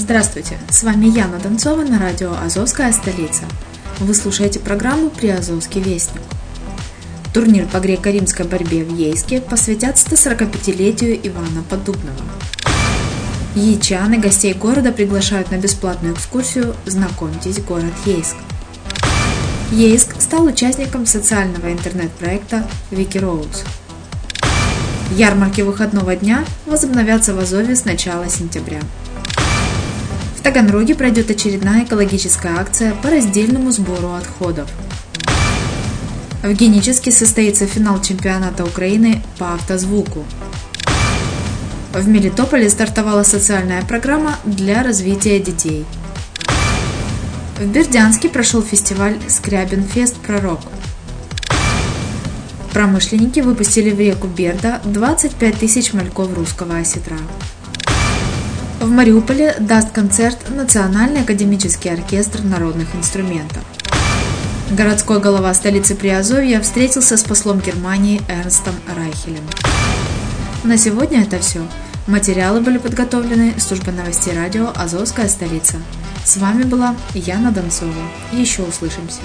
Здравствуйте, с вами Яна Донцова на радио «Азовская столица». Вы слушаете программу «Приазовский вестник». Турнир по греко-римской борьбе в Ейске посвятят 145-летию Ивана Подубного. Яичаны гостей города приглашают на бесплатную экскурсию «Знакомьтесь, город Ейск». Ейск стал участником социального интернет-проекта Викироуз. Ярмарки выходного дня возобновятся в Азове с начала сентября. В Таганроге пройдет очередная экологическая акция по раздельному сбору отходов – в Генически состоится финал чемпионата Украины по автозвуку. В Мелитополе стартовала социальная программа для развития детей. В Бердянске прошел фестиваль Скрябинфест Пророк. Промышленники выпустили в реку Берда 25 тысяч мальков русского осетра. В Мариуполе даст концерт Национальный академический оркестр народных инструментов. Городской голова столицы Приазовья встретился с послом Германии Эрнстом Райхелем. На сегодня это все. Материалы были подготовлены службой новостей радио «Азовская столица». С вами была Яна Донцова. Еще услышимся.